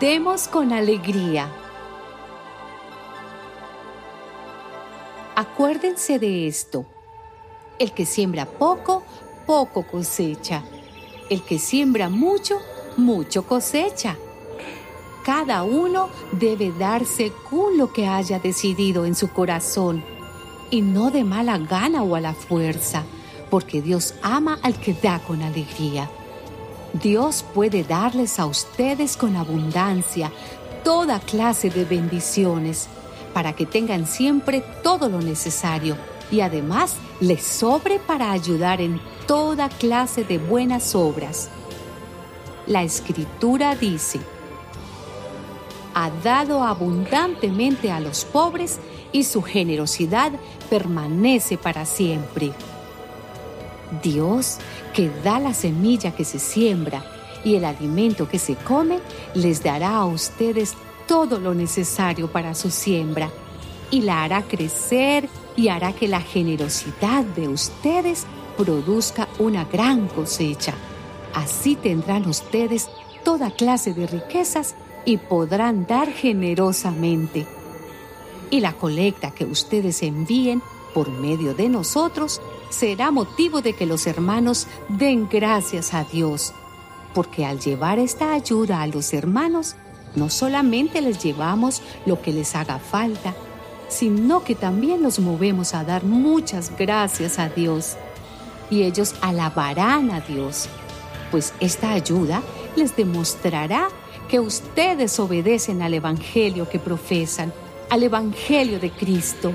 Demos con alegría. Acuérdense de esto. El que siembra poco, poco cosecha. El que siembra mucho, mucho cosecha. Cada uno debe dar según lo que haya decidido en su corazón y no de mala gana o a la fuerza, porque Dios ama al que da con alegría. Dios puede darles a ustedes con abundancia toda clase de bendiciones para que tengan siempre todo lo necesario y además les sobre para ayudar en toda clase de buenas obras. La escritura dice, ha dado abundantemente a los pobres y su generosidad permanece para siempre. Dios, que da la semilla que se siembra y el alimento que se come, les dará a ustedes todo lo necesario para su siembra y la hará crecer y hará que la generosidad de ustedes produzca una gran cosecha. Así tendrán ustedes toda clase de riquezas y podrán dar generosamente. Y la colecta que ustedes envíen por medio de nosotros será motivo de que los hermanos den gracias a Dios, porque al llevar esta ayuda a los hermanos, no solamente les llevamos lo que les haga falta, sino que también los movemos a dar muchas gracias a Dios. Y ellos alabarán a Dios, pues esta ayuda les demostrará que ustedes obedecen al Evangelio que profesan, al Evangelio de Cristo.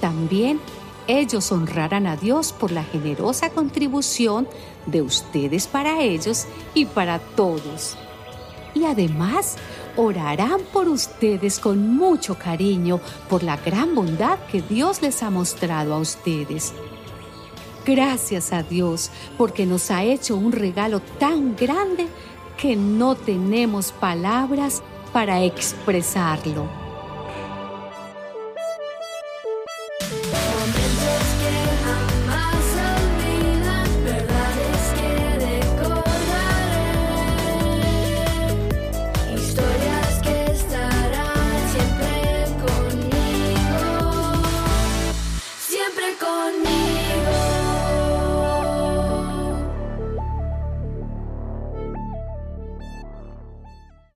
También ellos honrarán a Dios por la generosa contribución de ustedes para ellos y para todos. Y además orarán por ustedes con mucho cariño por la gran bondad que Dios les ha mostrado a ustedes. Gracias a Dios porque nos ha hecho un regalo tan grande que no tenemos palabras para expresarlo.